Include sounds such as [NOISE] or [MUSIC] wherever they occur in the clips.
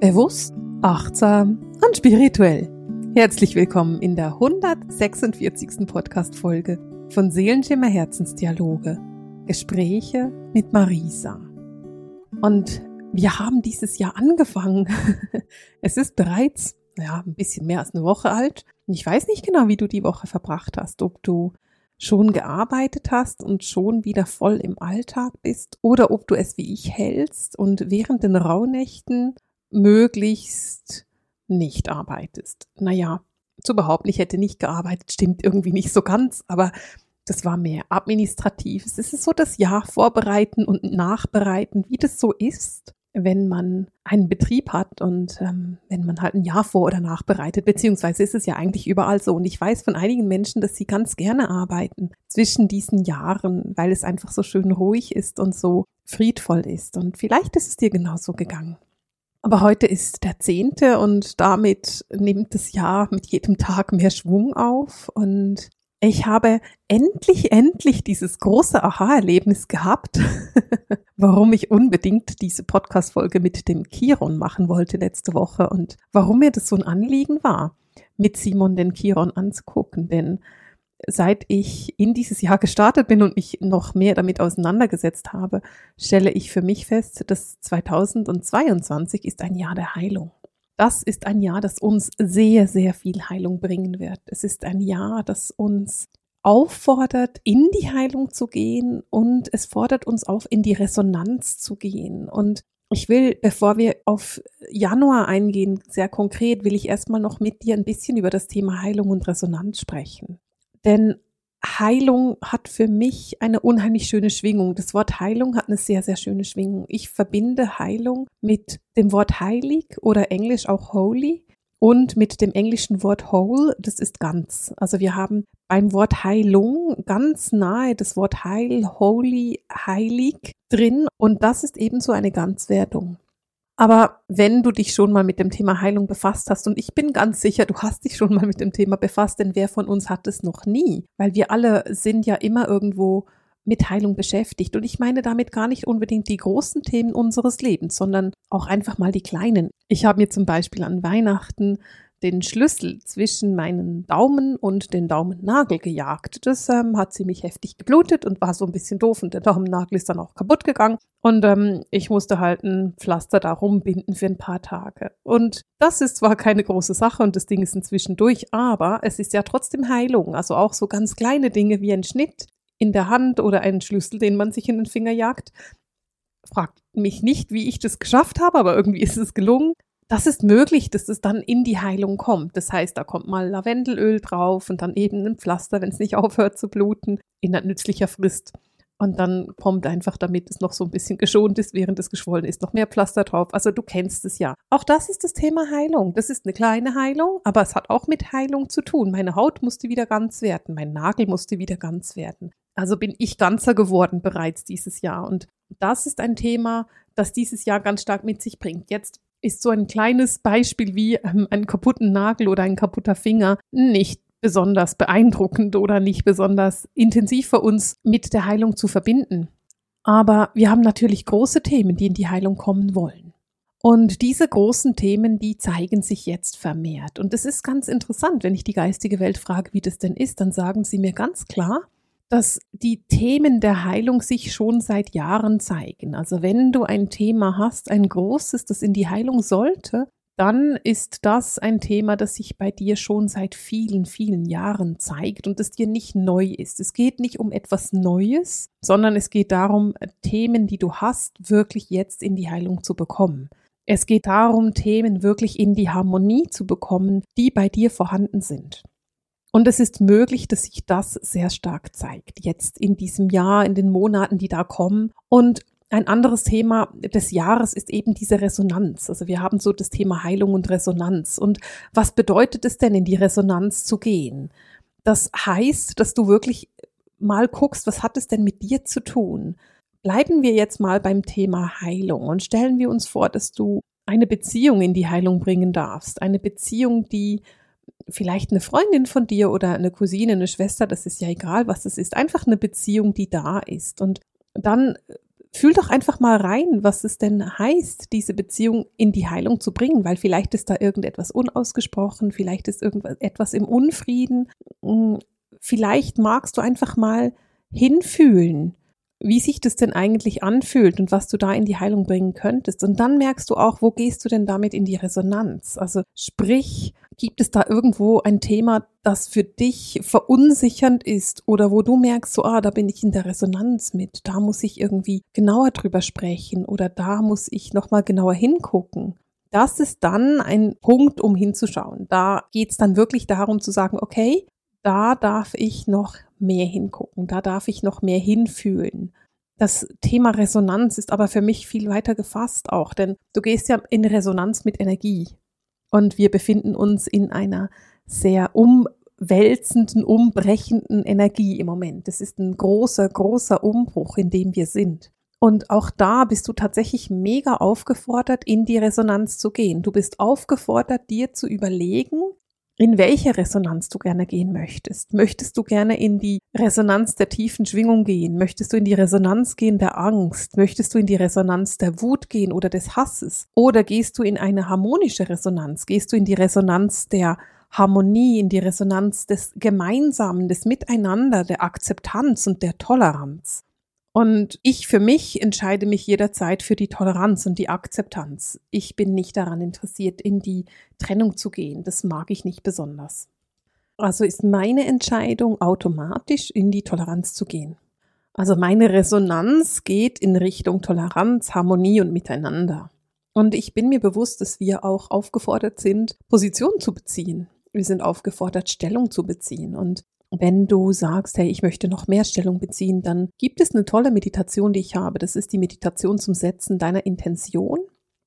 Bewusst, achtsam und spirituell. Herzlich willkommen in der 146. Podcast-Folge von Seelenschimmer Herzensdialoge. Gespräche mit Marisa. Und wir haben dieses Jahr angefangen. [LAUGHS] es ist bereits, ja, ein bisschen mehr als eine Woche alt. Und ich weiß nicht genau, wie du die Woche verbracht hast. Ob du schon gearbeitet hast und schon wieder voll im Alltag bist oder ob du es wie ich hältst und während den Rauhnächten möglichst nicht arbeitest. Naja, zu behaupten, ich hätte nicht gearbeitet, stimmt irgendwie nicht so ganz, aber das war mehr administrativ. Es ist so das Jahr vorbereiten und nachbereiten, wie das so ist, wenn man einen Betrieb hat und ähm, wenn man halt ein Jahr vor- oder nachbereitet, beziehungsweise ist es ja eigentlich überall so. Und ich weiß von einigen Menschen, dass sie ganz gerne arbeiten zwischen diesen Jahren, weil es einfach so schön ruhig ist und so friedvoll ist. Und vielleicht ist es dir genauso gegangen. Aber heute ist der zehnte und damit nimmt das Jahr mit jedem Tag mehr Schwung auf und ich habe endlich, endlich dieses große Aha-Erlebnis gehabt, [LAUGHS] warum ich unbedingt diese Podcast-Folge mit dem Chiron machen wollte letzte Woche und warum mir das so ein Anliegen war, mit Simon den Chiron anzugucken. Denn seit ich in dieses Jahr gestartet bin und mich noch mehr damit auseinandergesetzt habe, stelle ich für mich fest, dass 2022 ist ein Jahr der Heilung. Das ist ein Jahr, das uns sehr, sehr viel Heilung bringen wird. Es ist ein Jahr, das uns auffordert, in die Heilung zu gehen und es fordert uns auf, in die Resonanz zu gehen. Und ich will, bevor wir auf Januar eingehen, sehr konkret, will ich erstmal noch mit dir ein bisschen über das Thema Heilung und Resonanz sprechen. Denn Heilung hat für mich eine unheimlich schöne Schwingung. Das Wort Heilung hat eine sehr, sehr schöne Schwingung. Ich verbinde Heilung mit dem Wort heilig oder englisch auch holy und mit dem englischen Wort whole, das ist ganz. Also wir haben beim Wort Heilung ganz nahe das Wort heil, holy, heilig drin und das ist ebenso eine Ganzwertung. Aber wenn du dich schon mal mit dem Thema Heilung befasst hast, und ich bin ganz sicher, du hast dich schon mal mit dem Thema befasst, denn wer von uns hat es noch nie? Weil wir alle sind ja immer irgendwo mit Heilung beschäftigt. Und ich meine damit gar nicht unbedingt die großen Themen unseres Lebens, sondern auch einfach mal die kleinen. Ich habe mir zum Beispiel an Weihnachten den Schlüssel zwischen meinen Daumen und den Daumennagel gejagt. Das ähm, hat ziemlich heftig geblutet und war so ein bisschen doof und der Daumennagel ist dann auch kaputt gegangen und ähm, ich musste halt ein Pflaster da rumbinden für ein paar Tage. Und das ist zwar keine große Sache und das Ding ist inzwischen durch, aber es ist ja trotzdem Heilung. Also auch so ganz kleine Dinge wie ein Schnitt in der Hand oder einen Schlüssel, den man sich in den Finger jagt. Fragt mich nicht, wie ich das geschafft habe, aber irgendwie ist es gelungen das ist möglich, dass es dann in die Heilung kommt. Das heißt, da kommt mal Lavendelöl drauf und dann eben ein Pflaster, wenn es nicht [LAUGHS] aufhört zu bluten, in nützlicher Frist. Und dann kommt einfach, damit es noch so ein bisschen geschont ist, während es geschwollen ist, noch mehr Pflaster drauf. Also du kennst es ja. Auch das ist das Thema Heilung. Das ist eine kleine Heilung, aber es hat auch mit Heilung zu tun. Meine Haut musste wieder ganz werden, mein Nagel musste wieder ganz werden. Also bin ich ganzer geworden bereits dieses Jahr. Und das ist ein Thema, das dieses Jahr ganz stark mit sich bringt. Jetzt ist so ein kleines Beispiel wie ähm, einen kaputten Nagel oder ein kaputter Finger nicht besonders beeindruckend oder nicht besonders intensiv für uns mit der Heilung zu verbinden. Aber wir haben natürlich große Themen, die in die Heilung kommen wollen. Und diese großen Themen, die zeigen sich jetzt vermehrt. Und es ist ganz interessant, wenn ich die geistige Welt frage, wie das denn ist, dann sagen sie mir ganz klar, dass die Themen der Heilung sich schon seit Jahren zeigen. Also wenn du ein Thema hast, ein großes, das in die Heilung sollte, dann ist das ein Thema, das sich bei dir schon seit vielen, vielen Jahren zeigt und das dir nicht neu ist. Es geht nicht um etwas Neues, sondern es geht darum, Themen, die du hast, wirklich jetzt in die Heilung zu bekommen. Es geht darum, Themen wirklich in die Harmonie zu bekommen, die bei dir vorhanden sind. Und es ist möglich, dass sich das sehr stark zeigt, jetzt in diesem Jahr, in den Monaten, die da kommen. Und ein anderes Thema des Jahres ist eben diese Resonanz. Also wir haben so das Thema Heilung und Resonanz. Und was bedeutet es denn, in die Resonanz zu gehen? Das heißt, dass du wirklich mal guckst, was hat es denn mit dir zu tun? Bleiben wir jetzt mal beim Thema Heilung und stellen wir uns vor, dass du eine Beziehung in die Heilung bringen darfst. Eine Beziehung, die vielleicht eine Freundin von dir oder eine Cousine, eine Schwester, das ist ja egal, was es ist, einfach eine Beziehung, die da ist. Und dann fühl doch einfach mal rein, was es denn heißt, diese Beziehung in die Heilung zu bringen, weil vielleicht ist da irgendetwas unausgesprochen, vielleicht ist irgendetwas im Unfrieden. Hm, vielleicht magst du einfach mal hinfühlen, wie sich das denn eigentlich anfühlt und was du da in die Heilung bringen könntest. Und dann merkst du auch, wo gehst du denn damit in die Resonanz? Also sprich, gibt es da irgendwo ein Thema, das für dich verunsichernd ist oder wo du merkst, so, ah, da bin ich in der Resonanz mit, da muss ich irgendwie genauer drüber sprechen oder da muss ich nochmal genauer hingucken. Das ist dann ein Punkt, um hinzuschauen. Da geht es dann wirklich darum zu sagen, okay, da darf ich noch mehr hingucken, da darf ich noch mehr hinfühlen. Das Thema Resonanz ist aber für mich viel weiter gefasst auch, denn du gehst ja in Resonanz mit Energie und wir befinden uns in einer sehr umwälzenden, umbrechenden Energie im Moment. Das ist ein großer, großer Umbruch, in dem wir sind. Und auch da bist du tatsächlich mega aufgefordert, in die Resonanz zu gehen. Du bist aufgefordert, dir zu überlegen, in welche Resonanz du gerne gehen möchtest. Möchtest du gerne in die Resonanz der tiefen Schwingung gehen? Möchtest du in die Resonanz gehen der Angst? Möchtest du in die Resonanz der Wut gehen oder des Hasses? Oder gehst du in eine harmonische Resonanz? Gehst du in die Resonanz der Harmonie, in die Resonanz des Gemeinsamen, des Miteinander, der Akzeptanz und der Toleranz? Und ich für mich entscheide mich jederzeit für die Toleranz und die Akzeptanz. Ich bin nicht daran interessiert, in die Trennung zu gehen. Das mag ich nicht besonders. Also ist meine Entscheidung automatisch in die Toleranz zu gehen. Also meine Resonanz geht in Richtung Toleranz, Harmonie und Miteinander. Und ich bin mir bewusst, dass wir auch aufgefordert sind, Position zu beziehen. Wir sind aufgefordert, Stellung zu beziehen. Und wenn du sagst, hey, ich möchte noch mehr Stellung beziehen, dann gibt es eine tolle Meditation, die ich habe. Das ist die Meditation zum Setzen deiner Intention.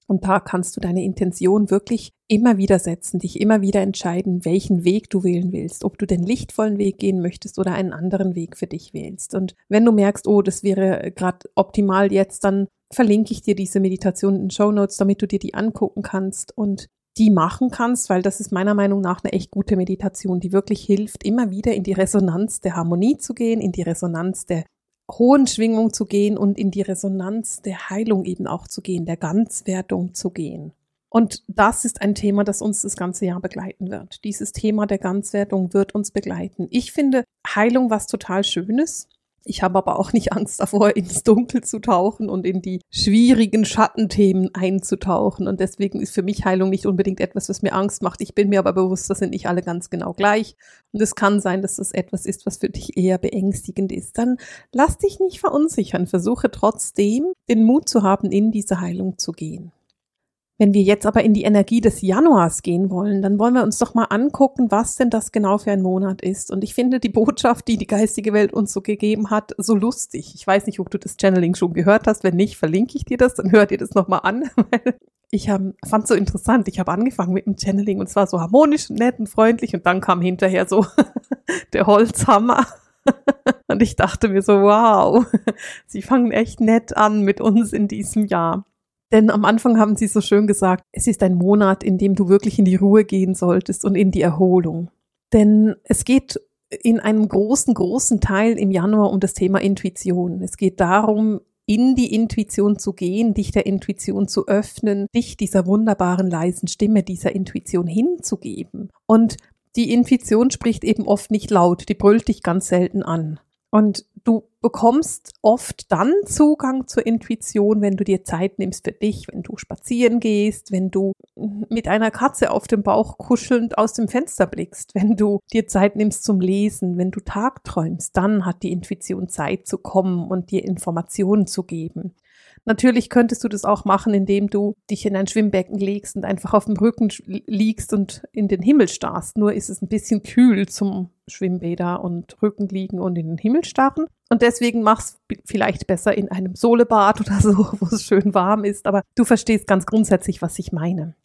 Und da kannst du deine Intention wirklich immer wieder setzen, dich immer wieder entscheiden, welchen Weg du wählen willst, ob du den lichtvollen Weg gehen möchtest oder einen anderen Weg für dich wählst. Und wenn du merkst, oh, das wäre gerade optimal jetzt, dann verlinke ich dir diese Meditation in den Show Notes, damit du dir die angucken kannst und die machen kannst, weil das ist meiner Meinung nach eine echt gute Meditation, die wirklich hilft, immer wieder in die Resonanz der Harmonie zu gehen, in die Resonanz der hohen Schwingung zu gehen und in die Resonanz der Heilung eben auch zu gehen, der Ganzwertung zu gehen. Und das ist ein Thema, das uns das ganze Jahr begleiten wird. Dieses Thema der Ganzwertung wird uns begleiten. Ich finde Heilung was total Schönes. Ich habe aber auch nicht Angst davor, ins Dunkel zu tauchen und in die schwierigen Schattenthemen einzutauchen. Und deswegen ist für mich Heilung nicht unbedingt etwas, was mir Angst macht. Ich bin mir aber bewusst, das sind nicht alle ganz genau gleich. Und es kann sein, dass das etwas ist, was für dich eher beängstigend ist. Dann lass dich nicht verunsichern. Versuche trotzdem, den Mut zu haben, in diese Heilung zu gehen. Wenn wir jetzt aber in die Energie des Januars gehen wollen, dann wollen wir uns doch mal angucken, was denn das genau für ein Monat ist. Und ich finde die Botschaft, die die geistige Welt uns so gegeben hat, so lustig. Ich weiß nicht, ob du das Channeling schon gehört hast. Wenn nicht, verlinke ich dir das, dann hör dir das nochmal an. [LAUGHS] ich hab, fand so interessant. Ich habe angefangen mit dem Channeling und zwar so harmonisch, nett und freundlich und dann kam hinterher so [LAUGHS] der Holzhammer. [LAUGHS] Und ich dachte mir so, wow, sie fangen echt nett an mit uns in diesem Jahr. Denn am Anfang haben Sie so schön gesagt, es ist ein Monat, in dem du wirklich in die Ruhe gehen solltest und in die Erholung. Denn es geht in einem großen, großen Teil im Januar um das Thema Intuition. Es geht darum, in die Intuition zu gehen, dich der Intuition zu öffnen, dich dieser wunderbaren leisen Stimme, dieser Intuition hinzugeben. Und die Intuition spricht eben oft nicht laut, die brüllt dich ganz selten an. Und du bekommst oft dann Zugang zur Intuition, wenn du dir Zeit nimmst für dich, wenn du spazieren gehst, wenn du mit einer Katze auf dem Bauch kuschelnd aus dem Fenster blickst, wenn du dir Zeit nimmst zum Lesen, wenn du tagträumst, dann hat die Intuition Zeit zu kommen und dir Informationen zu geben. Natürlich könntest du das auch machen, indem du dich in ein Schwimmbecken legst und einfach auf dem Rücken liegst und in den Himmel starrst. Nur ist es ein bisschen kühl zum Schwimmbäder und Rücken liegen und in den Himmel starren. Und deswegen mach's vielleicht besser in einem Solebad [LAUGHS] oder so, wo es schön warm ist. Aber du verstehst ganz grundsätzlich, was ich meine.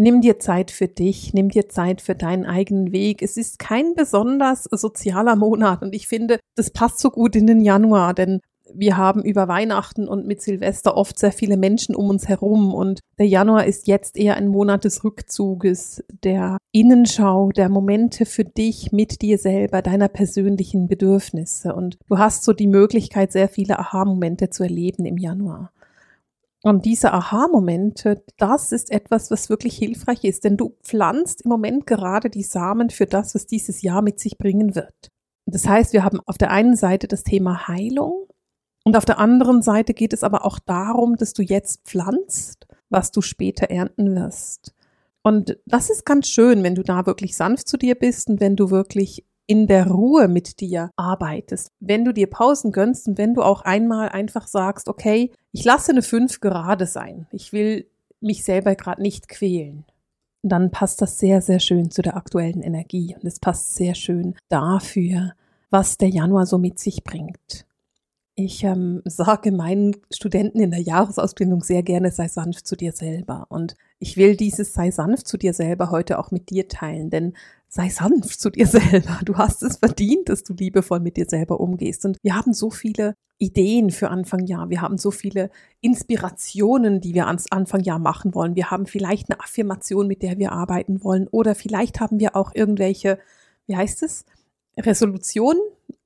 Nimm dir Zeit für dich, nimm dir Zeit für deinen eigenen Weg. Es ist kein besonders sozialer Monat und ich finde, das passt so gut in den Januar, denn wir haben über Weihnachten und mit Silvester oft sehr viele Menschen um uns herum und der Januar ist jetzt eher ein Monat des Rückzuges, der Innenschau, der Momente für dich mit dir selber, deiner persönlichen Bedürfnisse und du hast so die Möglichkeit, sehr viele Aha-Momente zu erleben im Januar. Und diese Aha-Momente, das ist etwas, was wirklich hilfreich ist, denn du pflanzt im Moment gerade die Samen für das, was dieses Jahr mit sich bringen wird. Das heißt, wir haben auf der einen Seite das Thema Heilung und auf der anderen Seite geht es aber auch darum, dass du jetzt pflanzt, was du später ernten wirst. Und das ist ganz schön, wenn du da wirklich sanft zu dir bist und wenn du wirklich in der Ruhe mit dir arbeitest. Wenn du dir Pausen gönnst und wenn du auch einmal einfach sagst, okay, ich lasse eine 5 gerade sein. Ich will mich selber gerade nicht quälen. Dann passt das sehr, sehr schön zu der aktuellen Energie und es passt sehr schön dafür, was der Januar so mit sich bringt. Ich ähm, sage meinen Studenten in der Jahresausbildung sehr gerne, sei sanft zu dir selber. Und ich will dieses sei sanft zu dir selber heute auch mit dir teilen, denn sei sanft zu dir [LAUGHS] selber. Du hast es verdient, dass du liebevoll mit dir selber umgehst. Und wir haben so viele Ideen für Anfang Jahr. Wir haben so viele Inspirationen, die wir ans Anfang Jahr machen wollen. Wir haben vielleicht eine Affirmation, mit der wir arbeiten wollen. Oder vielleicht haben wir auch irgendwelche, wie heißt es? Resolutionen,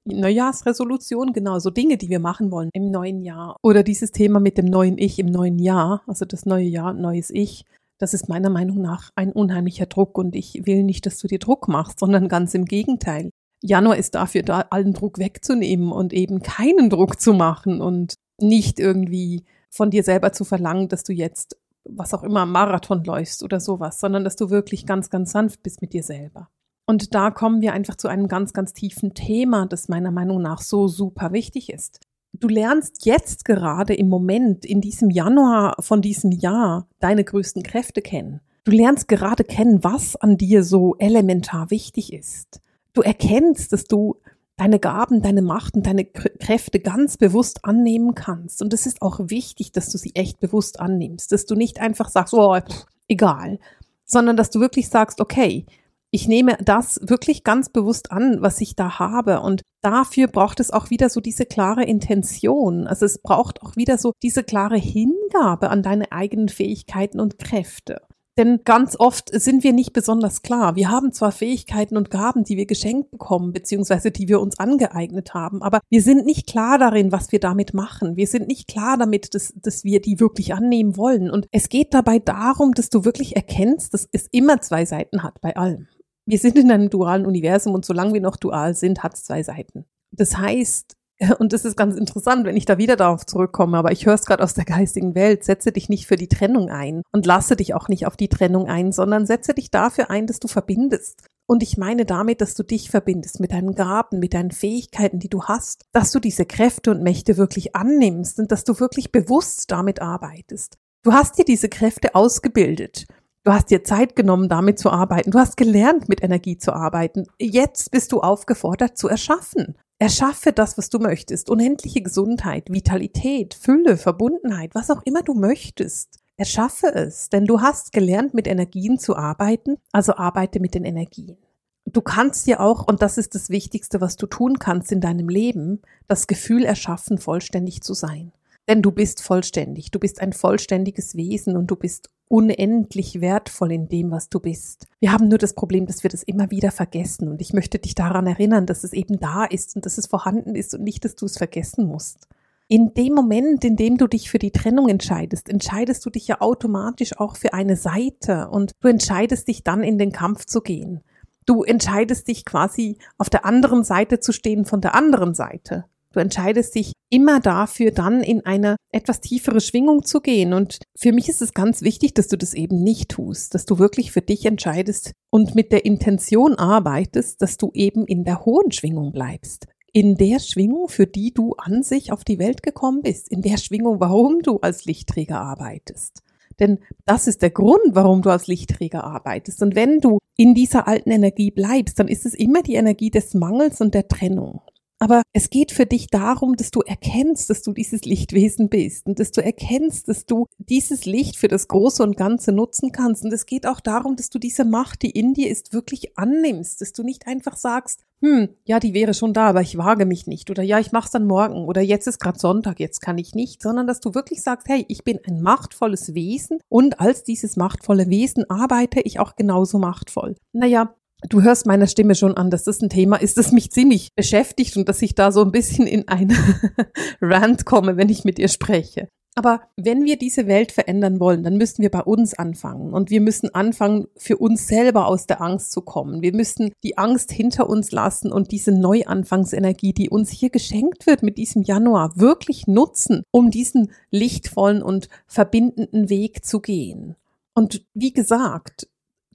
Neujahrsresolution, genau, so Dinge, die wir machen wollen im neuen Jahr. Oder dieses Thema mit dem neuen Ich im neuen Jahr, also das neue Jahr, neues Ich. Das ist meiner Meinung nach ein unheimlicher Druck und ich will nicht, dass du dir Druck machst, sondern ganz im Gegenteil. Januar ist dafür da, allen Druck wegzunehmen und eben keinen Druck zu machen und nicht irgendwie von dir selber zu verlangen, dass du jetzt was auch immer Marathon läufst oder sowas, sondern dass du wirklich ganz, ganz sanft bist mit dir selber. Und da kommen wir einfach zu einem ganz, ganz tiefen Thema, das meiner Meinung nach so super wichtig ist. Du lernst jetzt gerade im Moment, in diesem Januar von diesem Jahr, deine größten Kräfte kennen. Du lernst gerade kennen, was an dir so elementar wichtig ist. Du erkennst, dass du deine Gaben, deine Macht und deine Kräfte ganz bewusst annehmen kannst. Und es ist auch wichtig, dass du sie echt bewusst annimmst, dass du nicht einfach sagst, oh, pff, egal, sondern dass du wirklich sagst, okay, ich nehme das wirklich ganz bewusst an, was ich da habe. Und dafür braucht es auch wieder so diese klare Intention. Also es braucht auch wieder so diese klare Hingabe an deine eigenen Fähigkeiten und Kräfte. Denn ganz oft sind wir nicht besonders klar. Wir haben zwar Fähigkeiten und Gaben, die wir geschenkt bekommen, beziehungsweise die wir uns angeeignet haben, aber wir sind nicht klar darin, was wir damit machen. Wir sind nicht klar damit, dass, dass wir die wirklich annehmen wollen. Und es geht dabei darum, dass du wirklich erkennst, dass es immer zwei Seiten hat bei allem wir sind in einem dualen Universum und solange wir noch dual sind, hat es zwei Seiten. Das heißt, [LAUGHS] und das ist ganz interessant, wenn ich da wieder darauf zurückkomme, aber ich höre es gerade aus der geistigen Welt, setze dich nicht für die Trennung ein und lasse dich auch nicht auf die Trennung ein, sondern setze dich dafür ein, dass du verbindest. Und ich meine damit, dass du dich verbindest mit deinen Gaben, mit deinen Fähigkeiten, die du hast, dass du diese Kräfte und Mächte wirklich annimmst und dass du wirklich bewusst damit arbeitest. Du hast dir diese Kräfte ausgebildet. Du hast dir Zeit genommen, damit zu arbeiten. Du hast gelernt, mit Energie zu arbeiten. Jetzt bist du aufgefordert zu erschaffen. Erschaffe das, was du möchtest. Unendliche Gesundheit, Vitalität, Fülle, Verbundenheit, was auch immer du möchtest. Erschaffe es, denn du hast gelernt, mit Energien zu arbeiten, also arbeite mit den Energien. Du kannst dir auch, und das ist das Wichtigste, was du tun kannst in deinem Leben, das Gefühl erschaffen, vollständig zu sein. Denn du bist vollständig, du bist ein vollständiges Wesen und du bist unendlich wertvoll in dem, was du bist. Wir haben nur das Problem, dass wir das immer wieder vergessen und ich möchte dich daran erinnern, dass es eben da ist und dass es vorhanden ist und nicht, dass du es vergessen musst. In dem Moment, in dem du dich für die Trennung entscheidest, entscheidest du dich ja automatisch auch für eine Seite und du entscheidest dich dann in den Kampf zu gehen. Du entscheidest dich quasi auf der anderen Seite zu stehen von der anderen Seite. Du entscheidest dich immer dafür, dann in eine etwas tiefere Schwingung zu gehen. Und für mich ist es ganz wichtig, dass du das eben nicht tust, dass du wirklich für dich entscheidest und mit der Intention arbeitest, dass du eben in der hohen Schwingung bleibst. In der Schwingung, für die du an sich auf die Welt gekommen bist. In der Schwingung, warum du als Lichtträger arbeitest. Denn das ist der Grund, warum du als Lichtträger arbeitest. Und wenn du in dieser alten Energie bleibst, dann ist es immer die Energie des Mangels und der Trennung. Aber es geht für dich darum, dass du erkennst, dass du dieses Lichtwesen bist und dass du erkennst, dass du dieses Licht für das Große und Ganze nutzen kannst. Und es geht auch darum, dass du diese Macht, die in dir ist, wirklich annimmst, dass du nicht einfach sagst, hm, ja, die wäre schon da, aber ich wage mich nicht. Oder ja, ich mach's dann morgen. Oder jetzt ist gerade Sonntag, jetzt kann ich nicht. Sondern dass du wirklich sagst, hey, ich bin ein machtvolles Wesen und als dieses machtvolle Wesen arbeite ich auch genauso machtvoll. Naja, Du hörst meiner Stimme schon an, dass das ein Thema ist, das mich ziemlich beschäftigt und dass ich da so ein bisschen in eine [LAUGHS] Rant komme, wenn ich mit ihr spreche. Aber wenn wir diese Welt verändern wollen, dann müssen wir bei uns anfangen. Und wir müssen anfangen, für uns selber aus der Angst zu kommen. Wir müssen die Angst hinter uns lassen und diese Neuanfangsenergie, die uns hier geschenkt wird mit diesem Januar, wirklich nutzen, um diesen lichtvollen und verbindenden Weg zu gehen. Und wie gesagt,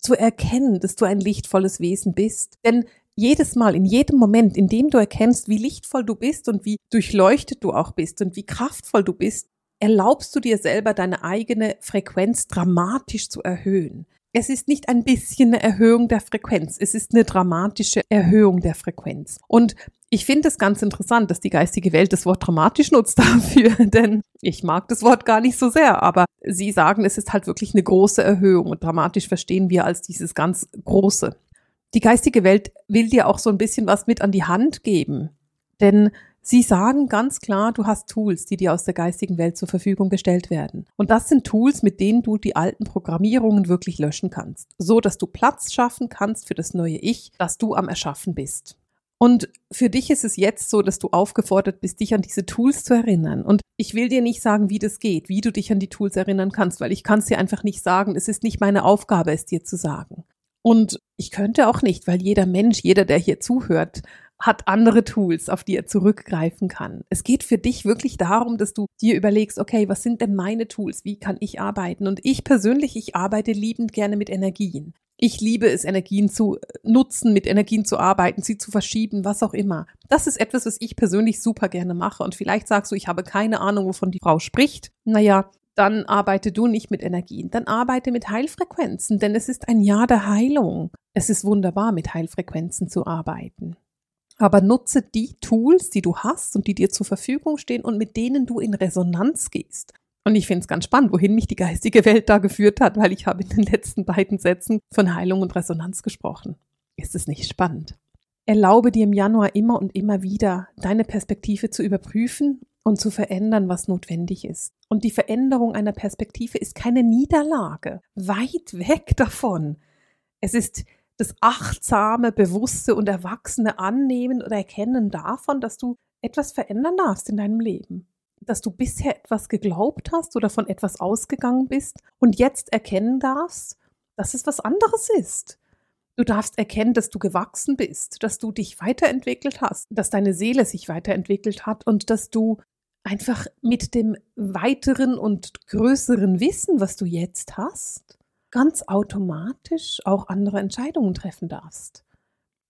zu erkennen, dass du ein lichtvolles Wesen bist. Denn jedes Mal, in jedem Moment, in dem du erkennst, wie lichtvoll du bist und wie durchleuchtet du auch bist und wie kraftvoll du bist, erlaubst du dir selber deine eigene Frequenz dramatisch zu erhöhen. Es ist nicht ein bisschen eine Erhöhung der Frequenz, es ist eine dramatische Erhöhung der Frequenz. Und ich finde es ganz interessant, dass die geistige Welt das Wort dramatisch nutzt [LAUGHS] dafür, denn ich mag das Wort gar nicht so sehr, aber sie sagen, es ist halt wirklich eine große Erhöhung und dramatisch verstehen wir als dieses ganz große. Die geistige Welt will dir auch so ein bisschen was mit an die Hand geben, denn Sie sagen ganz klar, du hast Tools, die dir aus der geistigen Welt zur Verfügung gestellt werden. Und das sind Tools, mit denen du die alten Programmierungen wirklich löschen kannst, so dass du Platz schaffen kannst für das neue Ich, das du am Erschaffen bist. Und für dich ist es jetzt so, dass du aufgefordert bist, dich an diese Tools zu erinnern. Und ich will dir nicht sagen, wie das geht, wie du dich an die Tools erinnern kannst, weil ich kann es dir einfach nicht sagen. Es ist nicht meine Aufgabe, es dir zu sagen. Und ich könnte auch nicht, weil jeder Mensch, jeder, der hier zuhört, hat andere Tools, auf die er zurückgreifen kann. Es geht für dich wirklich darum, dass du dir überlegst, okay, was sind denn meine Tools? Wie kann ich arbeiten? Und ich persönlich, ich arbeite liebend gerne mit Energien. Ich liebe es, Energien zu nutzen, mit Energien zu arbeiten, sie zu verschieben, was auch immer. Das ist etwas, was ich persönlich super gerne mache. Und vielleicht sagst du, ich habe keine Ahnung, wovon die Frau spricht. Naja, dann arbeite du nicht mit Energien, dann arbeite mit Heilfrequenzen, denn es ist ein Jahr der Heilung. Es ist wunderbar, mit Heilfrequenzen zu arbeiten. Aber nutze die Tools, die du hast und die dir zur Verfügung stehen und mit denen du in Resonanz gehst. Und ich finde es ganz spannend, wohin mich die geistige Welt da geführt hat, weil ich habe in den letzten beiden Sätzen von Heilung und Resonanz gesprochen. Ist es nicht spannend? Erlaube dir im Januar immer und immer wieder, deine Perspektive zu überprüfen und zu verändern, was notwendig ist. Und die Veränderung einer Perspektive ist keine Niederlage. Weit weg davon. Es ist das achtsame, bewusste und erwachsene Annehmen oder Erkennen davon, dass du etwas verändern darfst in deinem Leben. Dass du bisher etwas geglaubt hast oder von etwas ausgegangen bist und jetzt erkennen darfst, dass es was anderes ist. Du darfst erkennen, dass du gewachsen bist, dass du dich weiterentwickelt hast, dass deine Seele sich weiterentwickelt hat und dass du einfach mit dem weiteren und größeren Wissen, was du jetzt hast, ganz automatisch auch andere Entscheidungen treffen darfst.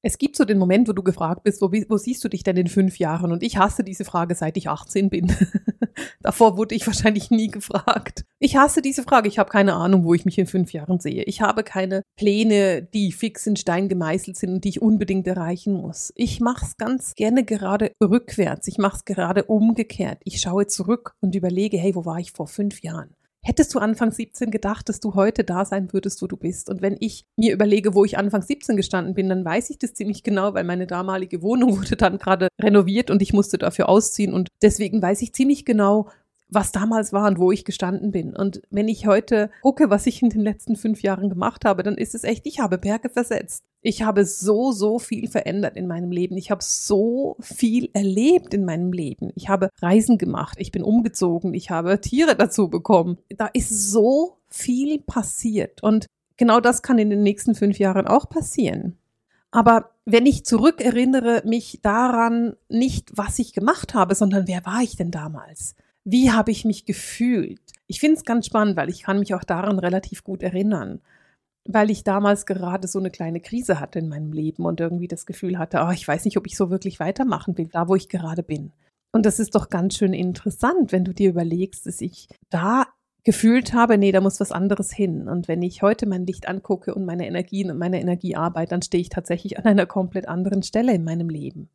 Es gibt so den Moment, wo du gefragt bist, wo, wo, siehst du dich denn in fünf Jahren? Und ich hasse diese Frage, seit ich 18 bin. [LAUGHS] Davor wurde ich wahrscheinlich nie gefragt. Ich hasse diese Frage. Ich habe keine Ahnung, wo ich mich in fünf Jahren sehe. Ich habe keine Pläne, die fix in Stein gemeißelt sind und die ich unbedingt erreichen muss. Ich mache es ganz gerne gerade rückwärts. Ich mache es gerade umgekehrt. Ich schaue zurück und überlege, hey, wo war ich vor fünf Jahren? Hättest du Anfang 17 gedacht, dass du heute da sein würdest, wo du bist? Und wenn ich mir überlege, wo ich Anfang 17 gestanden bin, dann weiß ich das ziemlich genau, weil meine damalige Wohnung [LAUGHS] wurde dann gerade renoviert und ich musste dafür ausziehen. Und deswegen weiß ich ziemlich genau, was damals war und wo ich gestanden bin. Und wenn ich heute gucke, was ich in den letzten fünf Jahren gemacht habe, dann ist es echt, ich habe Berge versetzt. Ich habe so, so viel verändert in meinem Leben. Ich habe so viel erlebt in meinem Leben. Ich habe Reisen gemacht. Ich bin umgezogen. Ich habe Tiere dazu bekommen. Da ist so viel passiert. Und genau das kann in den nächsten fünf Jahren auch passieren. Aber wenn ich zurückerinnere mich daran, nicht was ich gemacht habe, sondern wer war ich denn damals? Wie habe ich mich gefühlt? Ich finde es ganz spannend, weil ich kann mich auch daran relativ gut erinnern, weil ich damals gerade so eine kleine Krise hatte in meinem Leben und irgendwie das Gefühl hatte, oh, ich weiß nicht, ob ich so wirklich weitermachen will, da wo ich gerade bin. Und das ist doch ganz schön interessant, wenn du dir überlegst, dass ich da gefühlt habe, nee, da muss was anderes hin. Und wenn ich heute mein Licht angucke und meine Energien und meine Energiearbeit, dann stehe ich tatsächlich an einer komplett anderen Stelle in meinem Leben.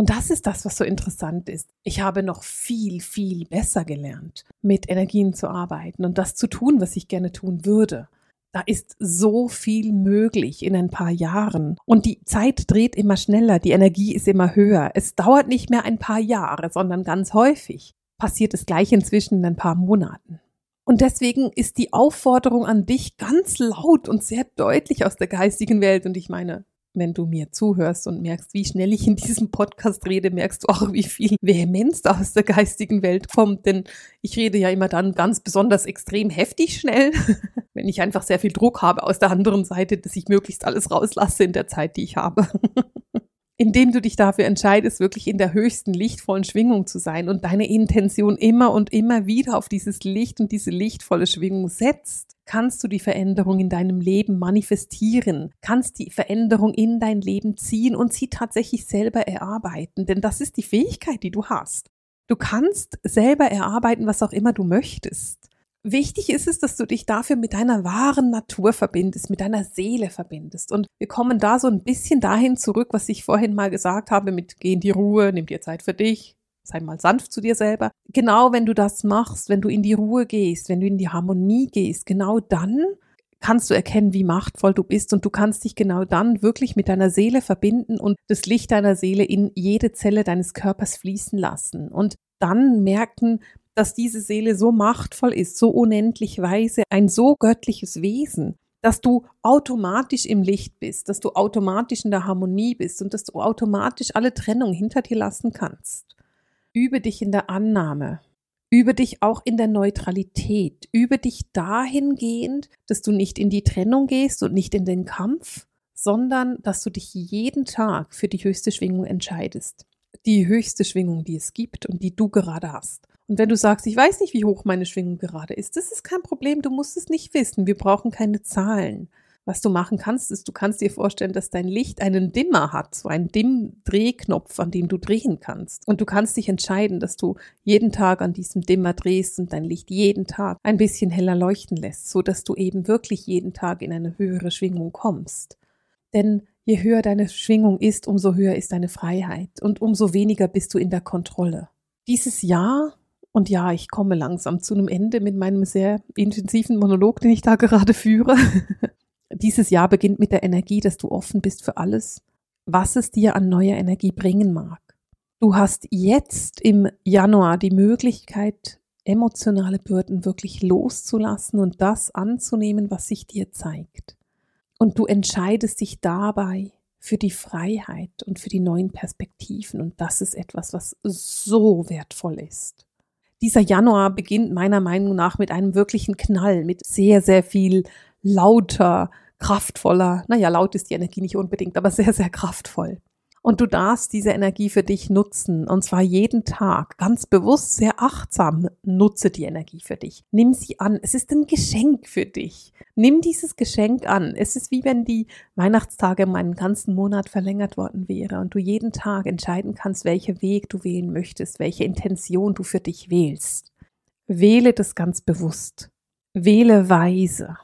Und das ist das, was so interessant ist. Ich habe noch viel, viel besser gelernt, mit Energien zu arbeiten und das zu tun, was ich gerne tun würde. Da ist so viel möglich in ein paar Jahren. Und die Zeit dreht immer schneller, die Energie ist immer höher. Es dauert nicht mehr ein paar Jahre, sondern ganz häufig passiert es gleich inzwischen in ein paar Monaten. Und deswegen ist die Aufforderung an dich ganz laut und sehr deutlich aus der geistigen Welt. Und ich meine, wenn du mir zuhörst und merkst, wie schnell ich in diesem Podcast rede, merkst du auch, wie viel Vehemenz da aus der geistigen Welt kommt. Denn ich rede ja immer dann ganz besonders extrem heftig schnell, [LAUGHS] wenn ich einfach sehr viel Druck habe aus der anderen Seite, dass ich möglichst alles rauslasse in der Zeit, die ich habe. [LAUGHS] Indem du dich dafür entscheidest, wirklich in der höchsten lichtvollen Schwingung zu sein und deine Intention immer und immer wieder auf dieses Licht und diese lichtvolle Schwingung setzt, kannst du die Veränderung in deinem Leben manifestieren, kannst die Veränderung in dein Leben ziehen und sie tatsächlich selber erarbeiten, denn das ist die Fähigkeit, die du hast. Du kannst selber erarbeiten, was auch immer du möchtest. Wichtig ist es, dass du dich dafür mit deiner wahren Natur verbindest, mit deiner Seele verbindest. Und wir kommen da so ein bisschen dahin zurück, was ich vorhin mal gesagt habe, mit geh in die Ruhe, nimm dir Zeit für dich, sei mal sanft zu dir selber. Genau wenn du das machst, wenn du in die Ruhe gehst, wenn du in die Harmonie gehst, genau dann kannst du erkennen, wie machtvoll du bist und du kannst dich genau dann wirklich mit deiner Seele verbinden und das Licht deiner Seele in jede Zelle deines Körpers fließen lassen und dann merken, dass diese Seele so machtvoll ist, so unendlich weise, ein so göttliches Wesen, dass du automatisch im Licht bist, dass du automatisch in der Harmonie bist und dass du automatisch alle Trennung hinter dir lassen kannst. Übe dich in der Annahme. Übe dich auch in der Neutralität. Übe dich dahingehend, dass du nicht in die Trennung gehst und nicht in den Kampf, sondern dass du dich jeden Tag für die höchste Schwingung entscheidest. Die höchste Schwingung, die es gibt und die du gerade hast. Und wenn du sagst, ich weiß nicht, wie hoch meine Schwingung gerade ist, das ist kein Problem, du musst es nicht wissen. Wir brauchen keine Zahlen. Was du machen kannst, ist, du kannst dir vorstellen, dass dein Licht einen Dimmer hat, so einen Dimm-Drehknopf, an dem du drehen kannst. Und du kannst dich entscheiden, dass du jeden Tag an diesem Dimmer drehst und dein Licht jeden Tag ein bisschen heller leuchten lässt, so dass du eben wirklich jeden Tag in eine höhere Schwingung kommst. Denn je höher deine Schwingung ist, umso höher ist deine Freiheit und umso weniger bist du in der Kontrolle. Dieses Jahr und ja, ich komme langsam zu einem Ende mit meinem sehr intensiven Monolog, den ich da gerade führe. [LAUGHS] Dieses Jahr beginnt mit der Energie, dass du offen bist für alles, was es dir an neuer Energie bringen mag. Du hast jetzt im Januar die Möglichkeit, emotionale Bürden wirklich loszulassen und das anzunehmen, was sich dir zeigt. Und du entscheidest dich dabei für die Freiheit und für die neuen Perspektiven. Und das ist etwas, was so wertvoll ist. Dieser Januar beginnt meiner Meinung nach mit einem wirklichen Knall, mit sehr, sehr viel lauter, kraftvoller, naja, laut ist die Energie nicht unbedingt, aber [LAUGHS] sehr, sehr kraftvoll. Und du darfst diese Energie für dich nutzen. Und zwar jeden Tag. Ganz bewusst, sehr achtsam. Nutze die Energie für dich. Nimm sie an. Es ist ein Geschenk für dich. Nimm dieses Geschenk an. Es ist wie wenn die Weihnachtstage um einen ganzen Monat verlängert worden wäre und du jeden Tag entscheiden kannst, welchen Weg du wählen möchtest, welche Intention du für dich wählst. Wähle das ganz bewusst. Wähle weise.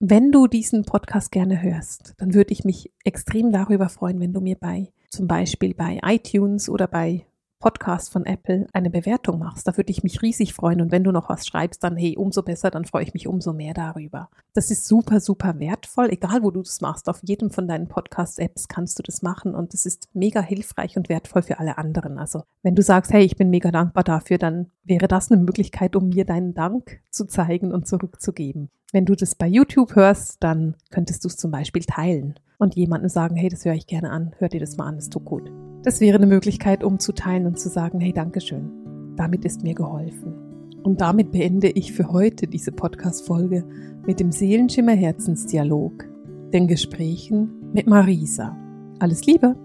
Wenn du diesen Podcast gerne hörst, dann würde ich mich extrem darüber freuen, wenn du mir bei zum Beispiel bei iTunes oder bei Podcast von Apple eine Bewertung machst. Da würde ich mich riesig freuen. Und wenn du noch was schreibst, dann hey, umso besser, dann freue ich mich umso mehr darüber. Das ist super, super wertvoll. Egal, wo du das machst, auf jedem von deinen Podcast-Apps kannst du das machen. Und es ist mega hilfreich und wertvoll für alle anderen. Also, wenn du sagst, hey, ich bin mega dankbar dafür, dann wäre das eine Möglichkeit, um mir deinen Dank zu zeigen und zurückzugeben. Wenn du das bei YouTube hörst, dann könntest du es zum Beispiel teilen und jemandem sagen, hey, das höre ich gerne an, hör dir das mal an, das tut gut. Das wäre eine Möglichkeit, um zu teilen und zu sagen, hey, Dankeschön. Damit ist mir geholfen. Und damit beende ich für heute diese Podcast-Folge mit dem Seelenschimmer Herzensdialog, den Gesprächen mit Marisa. Alles Liebe!